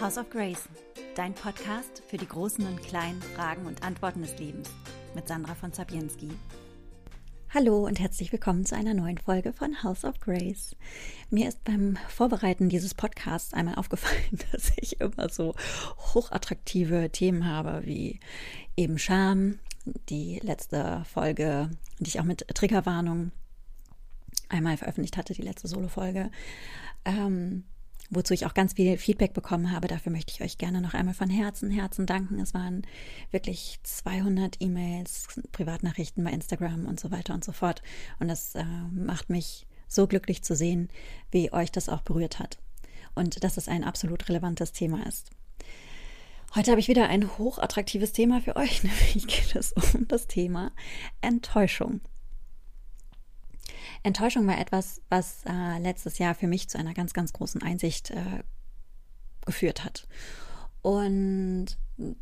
House of Grace, dein Podcast für die großen und kleinen Fragen und Antworten des Lebens mit Sandra von Zabienski. Hallo und herzlich willkommen zu einer neuen Folge von House of Grace. Mir ist beim Vorbereiten dieses Podcasts einmal aufgefallen, dass ich immer so hochattraktive Themen habe, wie eben Scham, die letzte Folge, die ich auch mit Triggerwarnung einmal veröffentlicht hatte, die letzte Solo-Folge. Ähm, wozu ich auch ganz viel Feedback bekommen habe. Dafür möchte ich euch gerne noch einmal von Herzen, Herzen danken. Es waren wirklich 200 E-Mails, Privatnachrichten bei Instagram und so weiter und so fort. Und das äh, macht mich so glücklich zu sehen, wie euch das auch berührt hat. Und dass es ein absolut relevantes Thema ist. Heute habe ich wieder ein hochattraktives Thema für euch, nämlich geht es um das Thema Enttäuschung. Enttäuschung war etwas, was äh, letztes Jahr für mich zu einer ganz, ganz großen Einsicht äh, geführt hat. Und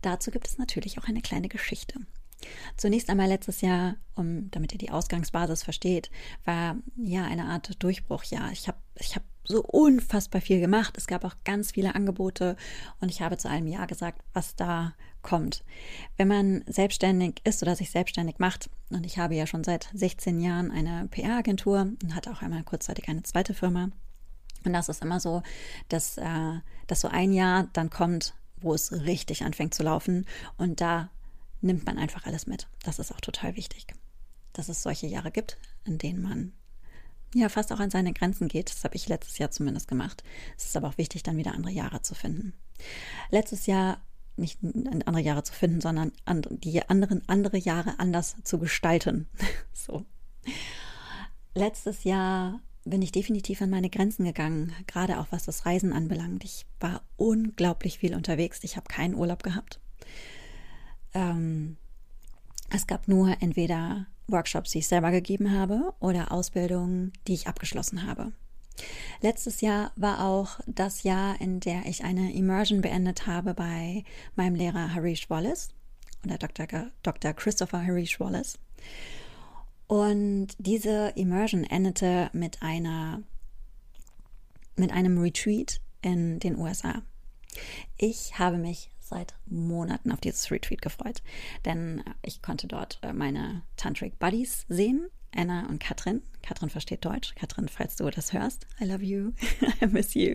dazu gibt es natürlich auch eine kleine Geschichte. Zunächst einmal letztes Jahr, um, damit ihr die Ausgangsbasis versteht, war ja eine Art Durchbruchjahr. Ich habe ich hab so unfassbar viel gemacht. Es gab auch ganz viele Angebote und ich habe zu allem Ja gesagt, was da kommt. Wenn man selbstständig ist oder sich selbstständig macht, und ich habe ja schon seit 16 Jahren eine PR-Agentur und hatte auch einmal kurzzeitig eine zweite Firma. Und das ist immer so, dass, äh, dass so ein Jahr dann kommt, wo es richtig anfängt zu laufen und da nimmt man einfach alles mit. Das ist auch total wichtig, dass es solche Jahre gibt, in denen man ja fast auch an seine Grenzen geht. Das habe ich letztes Jahr zumindest gemacht. Es ist aber auch wichtig, dann wieder andere Jahre zu finden. Letztes Jahr nicht andere Jahre zu finden, sondern die anderen andere Jahre anders zu gestalten. so. Letztes Jahr bin ich definitiv an meine Grenzen gegangen, gerade auch was das Reisen anbelangt. Ich war unglaublich viel unterwegs. Ich habe keinen Urlaub gehabt. Ähm, es gab nur entweder Workshops, die ich selber gegeben habe, oder Ausbildungen, die ich abgeschlossen habe. Letztes Jahr war auch das Jahr, in der ich eine Immersion beendet habe bei meinem Lehrer Harish Wallace oder Dr. Dr. Christopher Harish Wallace. Und diese Immersion endete mit einer mit einem Retreat in den USA. Ich habe mich seit Monaten auf dieses Retreat gefreut, denn ich konnte dort äh, meine Tantric Buddies sehen, Anna und Katrin. Katrin versteht Deutsch. Katrin, falls du das hörst, I love you, I miss you.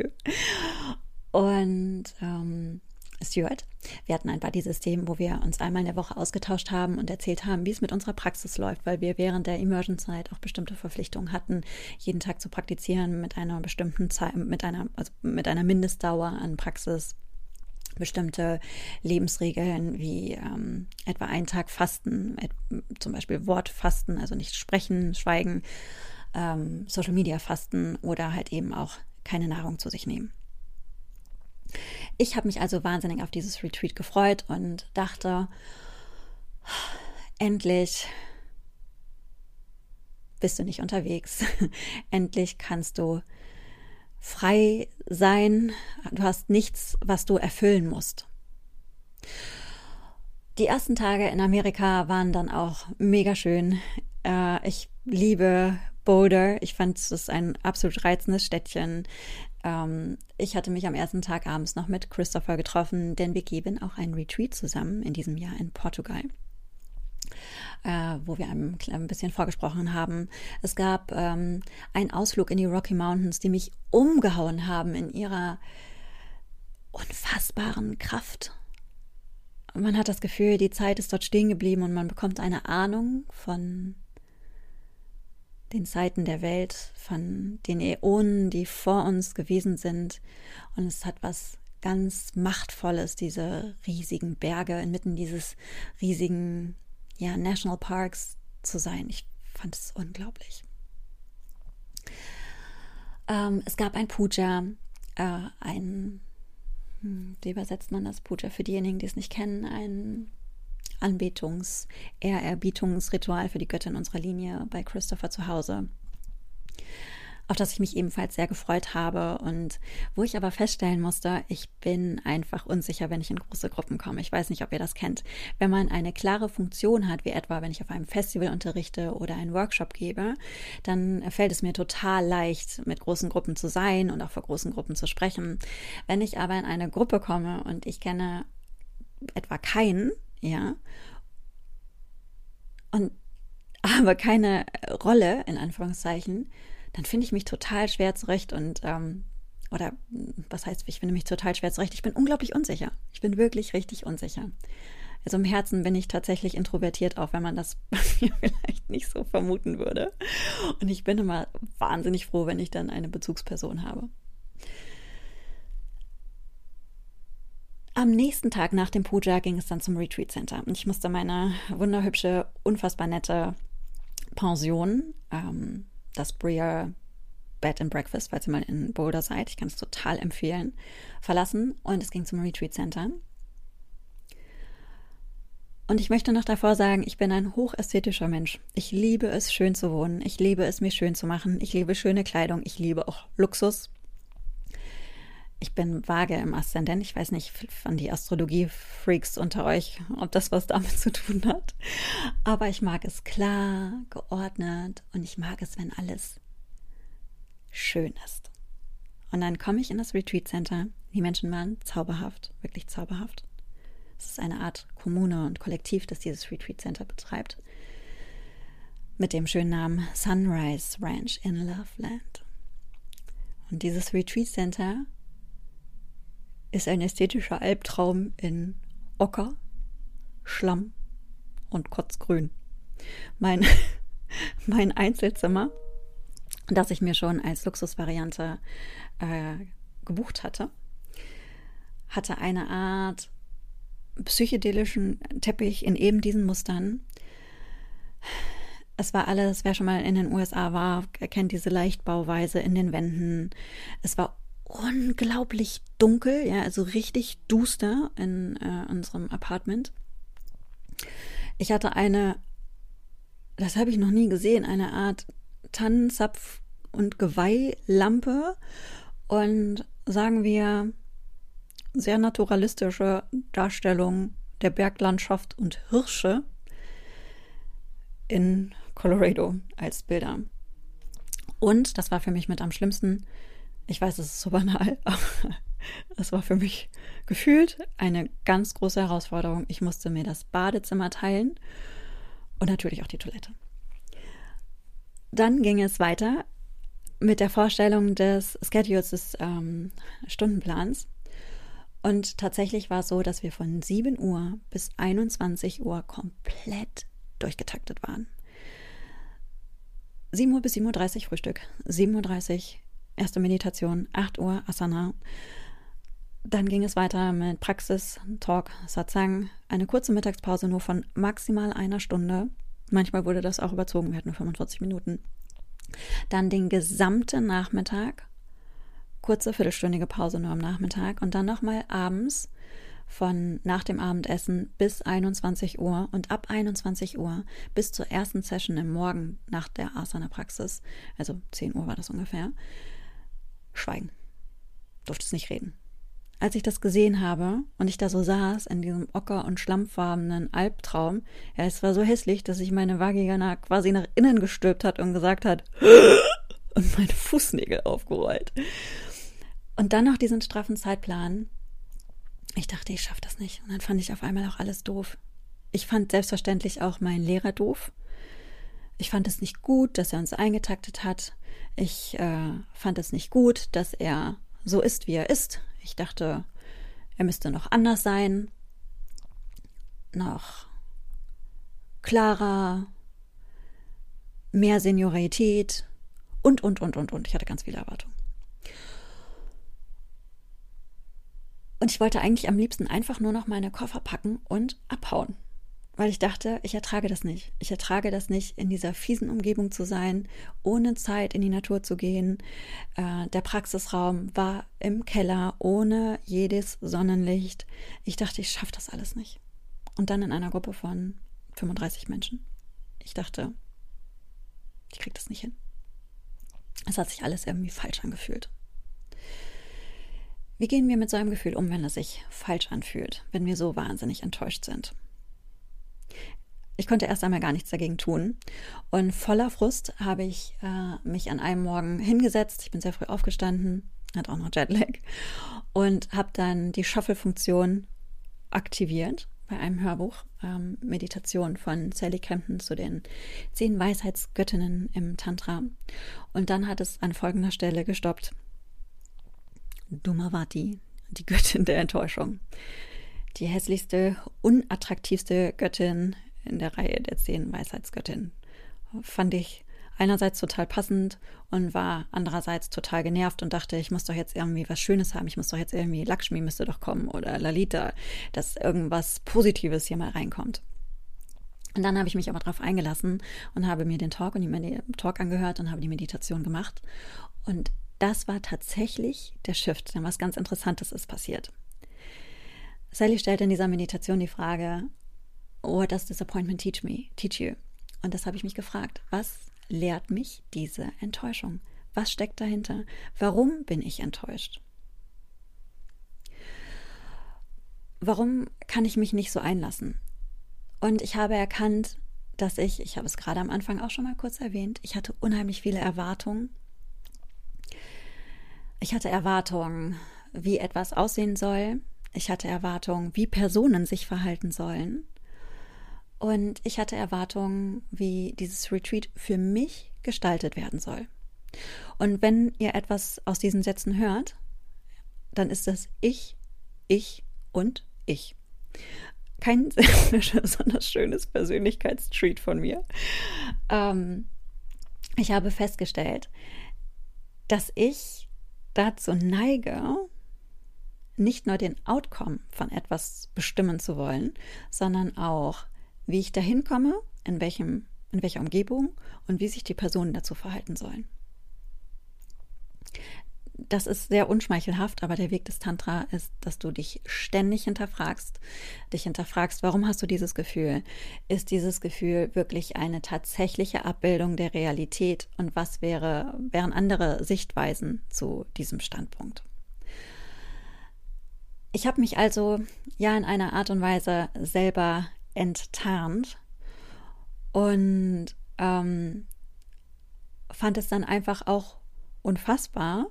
Und ähm, Stuart. Wir hatten ein Buddy-System, wo wir uns einmal in der Woche ausgetauscht haben und erzählt haben, wie es mit unserer Praxis läuft, weil wir während der Immersion-Zeit auch bestimmte Verpflichtungen hatten, jeden Tag zu praktizieren mit einer bestimmten Zeit, mit einer, also mit einer Mindestdauer an Praxis bestimmte Lebensregeln wie ähm, etwa einen Tag Fasten, zum Beispiel Wortfasten, also nicht sprechen, schweigen, ähm, Social Media Fasten oder halt eben auch keine Nahrung zu sich nehmen. Ich habe mich also wahnsinnig auf dieses Retreat gefreut und dachte, endlich bist du nicht unterwegs. endlich kannst du frei sein. Du hast nichts, was du erfüllen musst. Die ersten Tage in Amerika waren dann auch mega schön. Äh, ich liebe Boulder. Ich fand es ein absolut reizendes Städtchen. Ähm, ich hatte mich am ersten Tag abends noch mit Christopher getroffen, denn wir geben auch ein Retreat zusammen in diesem Jahr in Portugal. Äh, wo wir ein, ein, bisschen vorgesprochen haben. Es gab ähm, einen Ausflug in die Rocky Mountains, die mich umgehauen haben in ihrer unfassbaren Kraft. Man hat das Gefühl, die Zeit ist dort stehen geblieben und man bekommt eine Ahnung von den Zeiten der Welt, von den Äonen, die vor uns gewesen sind. Und es hat was ganz Machtvolles, diese riesigen Berge inmitten dieses riesigen ja, Nationalparks zu sein. Ich fand es unglaublich. Ähm, es gab ein Puja, äh, ein, hm, wie übersetzt man das Puja für diejenigen, die es nicht kennen, ein Anbetungs-, Ehrerbietungsritual für die Göttin unserer Linie bei Christopher zu Hause. Auf das ich mich ebenfalls sehr gefreut habe und wo ich aber feststellen musste, ich bin einfach unsicher, wenn ich in große Gruppen komme. Ich weiß nicht, ob ihr das kennt. Wenn man eine klare Funktion hat, wie etwa, wenn ich auf einem Festival unterrichte oder einen Workshop gebe, dann fällt es mir total leicht, mit großen Gruppen zu sein und auch vor großen Gruppen zu sprechen. Wenn ich aber in eine Gruppe komme und ich kenne etwa keinen, ja, und aber keine Rolle, in Anführungszeichen, dann finde ich mich total schwer zurecht und ähm, oder was heißt, ich finde mich total schwer zurecht. Ich bin unglaublich unsicher. Ich bin wirklich richtig unsicher. Also im Herzen bin ich tatsächlich introvertiert, auch wenn man das bei mir vielleicht nicht so vermuten würde. Und ich bin immer wahnsinnig froh, wenn ich dann eine Bezugsperson habe. Am nächsten Tag nach dem Puja ging es dann zum Retreat Center. Und ich musste meine wunderhübsche, unfassbar nette Pension ähm, das Breer Bed and Breakfast, falls ihr mal in Boulder seid. Ich kann es total empfehlen. Verlassen und es ging zum Retreat Center. Und ich möchte noch davor sagen, ich bin ein hochästhetischer Mensch. Ich liebe es, schön zu wohnen. Ich liebe es, mir schön zu machen. Ich liebe schöne Kleidung. Ich liebe auch Luxus. Ich bin vage im Aszendent. Ich weiß nicht von die Astrologie-Freaks unter euch, ob das was damit zu tun hat. Aber ich mag es klar, geordnet und ich mag es, wenn alles schön ist. Und dann komme ich in das Retreat Center. Die Menschen waren zauberhaft, wirklich zauberhaft. Es ist eine Art Kommune und Kollektiv, das dieses Retreat Center betreibt. Mit dem schönen Namen Sunrise Ranch in Loveland. Und dieses Retreat Center ist ein ästhetischer Albtraum in Ocker, Schlamm und Kotzgrün. Mein, mein Einzelzimmer, das ich mir schon als Luxusvariante äh, gebucht hatte, hatte eine Art psychedelischen Teppich in eben diesen Mustern. Es war alles, wer schon mal in den USA war, kennt diese Leichtbauweise in den Wänden. Es war unglaublich dunkel, ja, also richtig duster in äh, unserem Apartment. Ich hatte eine, das habe ich noch nie gesehen, eine Art Tannenzapf- und Geweihlampe und sagen wir sehr naturalistische Darstellung der Berglandschaft und Hirsche in Colorado als Bilder. Und das war für mich mit am schlimmsten, ich weiß, es ist so banal, aber es war für mich gefühlt eine ganz große Herausforderung. Ich musste mir das Badezimmer teilen und natürlich auch die Toilette. Dann ging es weiter mit der Vorstellung des Schedules des ähm, Stundenplans. Und tatsächlich war es so, dass wir von 7 Uhr bis 21 Uhr komplett durchgetaktet waren. 7 Uhr bis 7.30 Uhr Frühstück, 7.30 Uhr erste Meditation, 8 Uhr Asana. Dann ging es weiter mit Praxis, Talk, Satsang, eine kurze Mittagspause nur von maximal einer Stunde. Manchmal wurde das auch überzogen, wir hatten nur 45 Minuten. Dann den gesamten Nachmittag, kurze viertelstündige Pause nur am Nachmittag und dann nochmal abends von nach dem Abendessen bis 21 Uhr und ab 21 Uhr bis zur ersten Session im Morgen nach der Asana-Praxis, also 10 Uhr war das ungefähr, Schweigen. Durfte es nicht reden. Als ich das gesehen habe und ich da so saß in diesem ocker- und schlammfarbenen Albtraum, ja, es war so hässlich, dass sich meine Vagina quasi nach innen gestülpt hat und gesagt hat, und meine Fußnägel aufgerollt. Und dann noch diesen straffen Zeitplan. Ich dachte, ich schaffe das nicht. Und dann fand ich auf einmal auch alles doof. Ich fand selbstverständlich auch meinen Lehrer doof. Ich fand es nicht gut, dass er uns eingetaktet hat. Ich äh, fand es nicht gut, dass er so ist, wie er ist. Ich dachte, er müsste noch anders sein, noch klarer, mehr Seniorität und, und, und, und, und. Ich hatte ganz viele Erwartungen. Und ich wollte eigentlich am liebsten einfach nur noch meine Koffer packen und abhauen weil ich dachte, ich ertrage das nicht. Ich ertrage das nicht, in dieser fiesen Umgebung zu sein, ohne Zeit in die Natur zu gehen. Äh, der Praxisraum war im Keller, ohne jedes Sonnenlicht. Ich dachte, ich schaffe das alles nicht. Und dann in einer Gruppe von 35 Menschen. Ich dachte, ich kriege das nicht hin. Es hat sich alles irgendwie falsch angefühlt. Wie gehen wir mit so einem Gefühl um, wenn es sich falsch anfühlt, wenn wir so wahnsinnig enttäuscht sind? Ich konnte erst einmal gar nichts dagegen tun. Und voller Frust habe ich äh, mich an einem Morgen hingesetzt. Ich bin sehr früh aufgestanden, hat auch noch Jetlag, und habe dann die Shuffle-Funktion aktiviert bei einem Hörbuch, ähm, Meditation von Sally Campton zu den zehn Weisheitsgöttinnen im Tantra. Und dann hat es an folgender Stelle gestoppt. Dumavati, die Göttin der Enttäuschung. Die hässlichste, unattraktivste Göttin in der Reihe der zehn Weisheitsgöttinnen. Fand ich einerseits total passend und war andererseits total genervt und dachte, ich muss doch jetzt irgendwie was Schönes haben, ich muss doch jetzt irgendwie, Lakshmi müsste doch kommen oder Lalita, dass irgendwas Positives hier mal reinkommt. Und dann habe ich mich aber darauf eingelassen und habe mir den Talk und die Talk angehört und habe die Meditation gemacht. Und das war tatsächlich der Shift, denn was ganz Interessantes ist passiert. Sally stellt in dieser Meditation die Frage, What does disappointment teach me? Teach you? Und das habe ich mich gefragt. Was lehrt mich diese Enttäuschung? Was steckt dahinter? Warum bin ich enttäuscht? Warum kann ich mich nicht so einlassen? Und ich habe erkannt, dass ich, ich habe es gerade am Anfang auch schon mal kurz erwähnt, ich hatte unheimlich viele Erwartungen. Ich hatte Erwartungen, wie etwas aussehen soll. Ich hatte Erwartungen, wie Personen sich verhalten sollen. Und ich hatte Erwartungen, wie dieses Retreat für mich gestaltet werden soll. Und wenn ihr etwas aus diesen Sätzen hört, dann ist das ich, ich und ich. Kein besonders schönes Persönlichkeitstreat von mir. Ähm, ich habe festgestellt, dass ich dazu neige, nicht nur den Outcome von etwas bestimmen zu wollen, sondern auch wie ich dahin komme, in, welchem, in welcher Umgebung und wie sich die Personen dazu verhalten sollen. Das ist sehr unschmeichelhaft, aber der Weg des Tantra ist, dass du dich ständig hinterfragst, dich hinterfragst, warum hast du dieses Gefühl? Ist dieses Gefühl wirklich eine tatsächliche Abbildung der Realität und was wäre, wären andere Sichtweisen zu diesem Standpunkt? Ich habe mich also ja in einer Art und Weise selber enttarnt und ähm, fand es dann einfach auch unfassbar,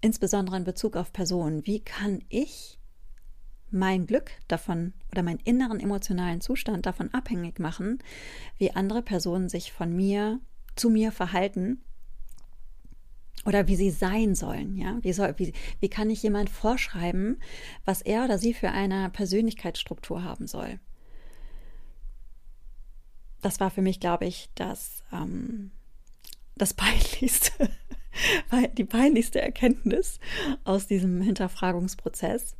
insbesondere in Bezug auf Personen. Wie kann ich mein Glück davon oder meinen inneren emotionalen Zustand davon abhängig machen, wie andere Personen sich von mir zu mir verhalten oder wie sie sein sollen, ja? Wie, soll, wie, wie kann ich jemand vorschreiben, was er oder sie für eine Persönlichkeitsstruktur haben soll? Das war für mich, glaube ich, das, ähm, das peinlichste, die peinlichste Erkenntnis aus diesem Hinterfragungsprozess.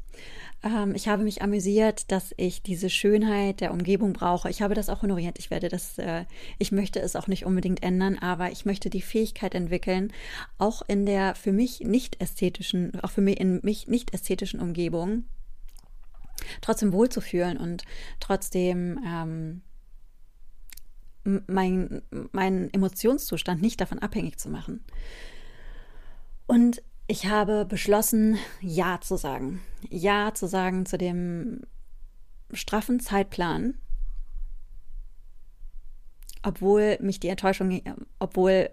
Ähm, ich habe mich amüsiert, dass ich diese Schönheit der Umgebung brauche. Ich habe das auch honoriert. Ich werde das, äh, ich möchte es auch nicht unbedingt ändern, aber ich möchte die Fähigkeit entwickeln, auch in der für mich nicht ästhetischen, auch für mich in mich nicht ästhetischen Umgebung trotzdem wohlzufühlen und trotzdem ähm, mein, meinen Emotionszustand nicht davon abhängig zu machen. Und ich habe beschlossen, Ja zu sagen. Ja zu sagen zu dem straffen Zeitplan, obwohl mich die Enttäuschung, obwohl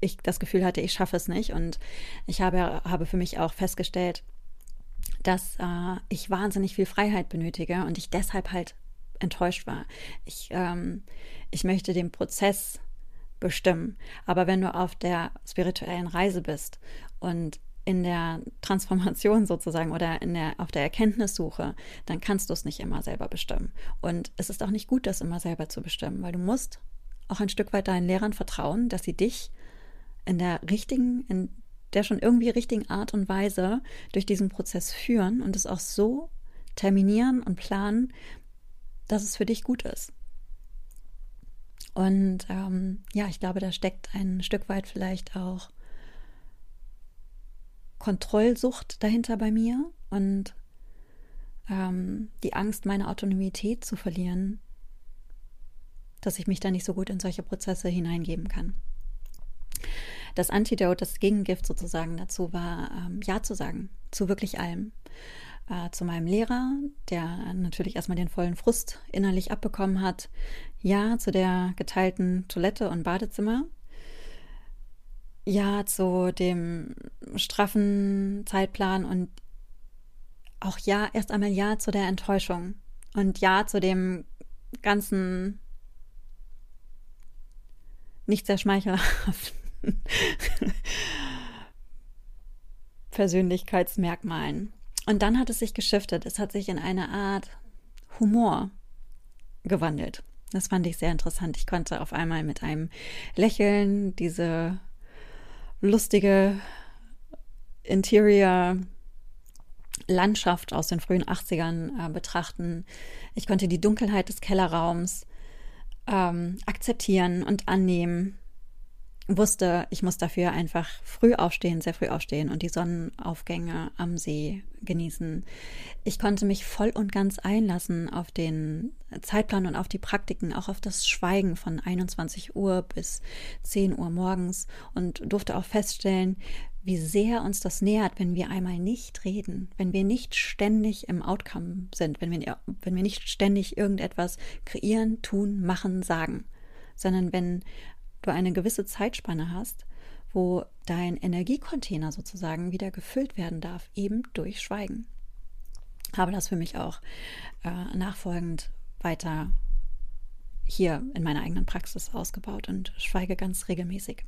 ich das Gefühl hatte, ich schaffe es nicht. Und ich habe, habe für mich auch festgestellt, dass äh, ich wahnsinnig viel Freiheit benötige und ich deshalb halt enttäuscht war. Ich, ähm, ich möchte den Prozess bestimmen. Aber wenn du auf der spirituellen Reise bist und in der Transformation sozusagen oder in der, auf der Erkenntnissuche, dann kannst du es nicht immer selber bestimmen. Und es ist auch nicht gut, das immer selber zu bestimmen, weil du musst auch ein Stück weit deinen Lehrern vertrauen, dass sie dich in der richtigen, in der schon irgendwie richtigen Art und Weise durch diesen Prozess führen und es auch so terminieren und planen, dass es für dich gut ist. Und ähm, ja, ich glaube, da steckt ein Stück weit vielleicht auch Kontrollsucht dahinter bei mir und ähm, die Angst, meine Autonomität zu verlieren, dass ich mich da nicht so gut in solche Prozesse hineingeben kann. Das Antidote, das Gegengift sozusagen dazu war, ähm, Ja zu sagen zu wirklich allem. Äh, zu meinem Lehrer, der natürlich erstmal den vollen Frust innerlich abbekommen hat. Ja zu der geteilten Toilette und Badezimmer. Ja zu dem straffen Zeitplan und auch ja, erst einmal ja zu der Enttäuschung und ja zu dem ganzen nicht sehr schmeichelhaften Persönlichkeitsmerkmalen. Und dann hat es sich geschiftet. Es hat sich in eine Art Humor gewandelt. Das fand ich sehr interessant. Ich konnte auf einmal mit einem Lächeln diese lustige Interior Landschaft aus den frühen 80ern äh, betrachten. Ich konnte die Dunkelheit des Kellerraums ähm, akzeptieren und annehmen wusste, ich muss dafür einfach früh aufstehen, sehr früh aufstehen und die Sonnenaufgänge am See genießen. Ich konnte mich voll und ganz einlassen auf den Zeitplan und auf die Praktiken, auch auf das Schweigen von 21 Uhr bis 10 Uhr morgens und durfte auch feststellen, wie sehr uns das nähert, wenn wir einmal nicht reden, wenn wir nicht ständig im Outcome sind, wenn wir, wenn wir nicht ständig irgendetwas kreieren, tun, machen, sagen, sondern wenn du eine gewisse Zeitspanne hast, wo dein Energiecontainer sozusagen wieder gefüllt werden darf, eben durch Schweigen. Habe das für mich auch äh, nachfolgend weiter hier in meiner eigenen Praxis ausgebaut und schweige ganz regelmäßig.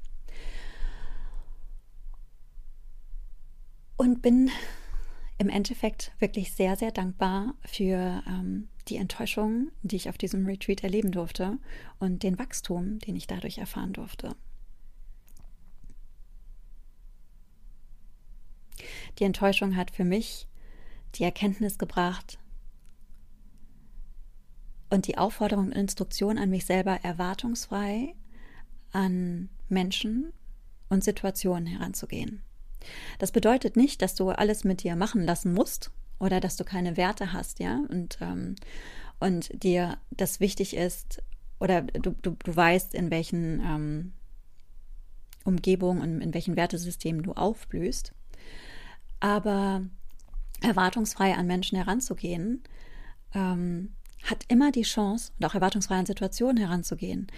Und bin im Endeffekt wirklich sehr, sehr dankbar für ähm, die Enttäuschung, die ich auf diesem Retreat erleben durfte und den Wachstum, den ich dadurch erfahren durfte. Die Enttäuschung hat für mich die Erkenntnis gebracht und die Aufforderung und Instruktion an mich selber erwartungsfrei an Menschen und Situationen heranzugehen. Das bedeutet nicht, dass du alles mit dir machen lassen musst oder dass du keine Werte hast, ja, und, ähm, und dir das wichtig ist oder du, du, du weißt, in welchen ähm, Umgebungen und in welchen Wertesystemen du aufblühst. Aber erwartungsfrei an Menschen heranzugehen, ähm, hat immer die Chance, und auch erwartungsfrei an Situationen heranzugehen,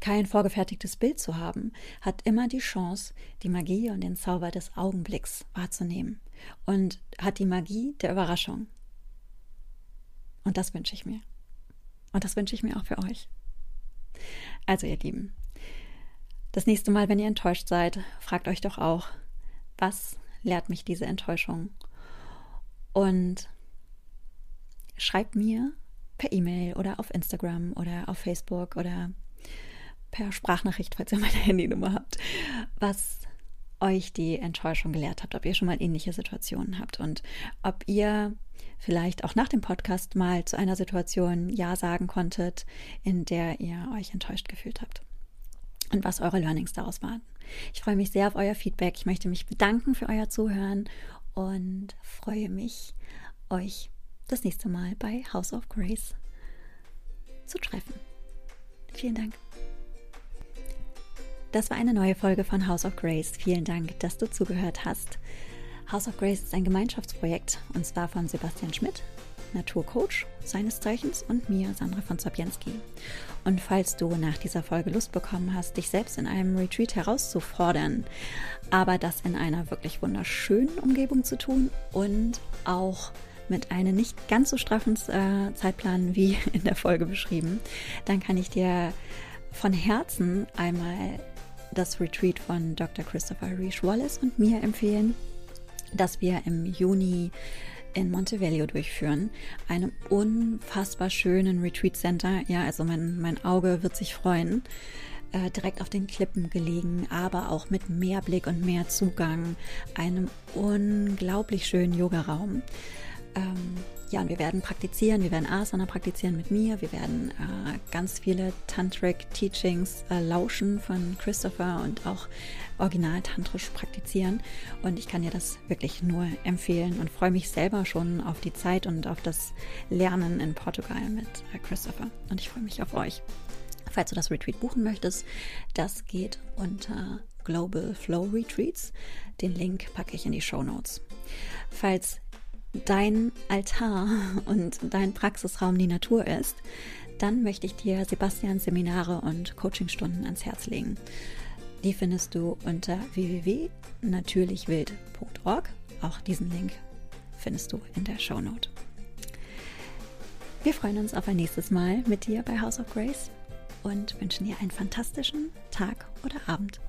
kein vorgefertigtes Bild zu haben, hat immer die Chance, die Magie und den Zauber des Augenblicks wahrzunehmen und hat die Magie der Überraschung. Und das wünsche ich mir. Und das wünsche ich mir auch für euch. Also ihr Lieben, das nächste Mal, wenn ihr enttäuscht seid, fragt euch doch auch, was lehrt mich diese Enttäuschung? Und schreibt mir per E-Mail oder auf Instagram oder auf Facebook oder per Sprachnachricht, falls ihr meine Handynummer habt, was euch die Enttäuschung gelehrt habt, ob ihr schon mal ähnliche Situationen habt und ob ihr vielleicht auch nach dem Podcast mal zu einer Situation Ja sagen konntet, in der ihr euch enttäuscht gefühlt habt und was eure Learnings daraus waren. Ich freue mich sehr auf euer Feedback. Ich möchte mich bedanken für euer Zuhören und freue mich, euch das nächste Mal bei House of Grace zu treffen. Vielen Dank. Das war eine neue Folge von House of Grace. Vielen Dank, dass du zugehört hast. House of Grace ist ein Gemeinschaftsprojekt und zwar von Sebastian Schmidt, Naturcoach seines Zeichens und mir, Sandra von Zabienski. Und falls du nach dieser Folge Lust bekommen hast, dich selbst in einem Retreat herauszufordern, aber das in einer wirklich wunderschönen Umgebung zu tun und auch mit einem nicht ganz so straffen äh, Zeitplan wie in der Folge beschrieben, dann kann ich dir von Herzen einmal das Retreat von Dr. Christopher Reich Wallace und mir empfehlen, das wir im Juni in Montevideo durchführen, einem unfassbar schönen Retreat Center. Ja, also mein, mein Auge wird sich freuen. Äh, direkt auf den Klippen gelegen, aber auch mit mehr Blick und mehr Zugang, einem unglaublich schönen Yogaraum. Ähm, ja, und wir werden praktizieren, wir werden Asana praktizieren mit mir, wir werden äh, ganz viele Tantric-Teachings äh, lauschen von Christopher und auch original tantrisch praktizieren. Und ich kann dir das wirklich nur empfehlen und freue mich selber schon auf die Zeit und auf das Lernen in Portugal mit äh, Christopher. Und ich freue mich auf euch. Falls du das Retreat buchen möchtest, das geht unter Global Flow Retreats. Den Link packe ich in die Show Notes. Falls dein Altar und dein Praxisraum die Natur ist, dann möchte ich dir Sebastians Seminare und Coachingstunden ans Herz legen. Die findest du unter www.natürlichwild.org. Auch diesen Link findest du in der Show Note. Wir freuen uns auf ein nächstes Mal mit dir bei House of Grace und wünschen dir einen fantastischen Tag oder Abend.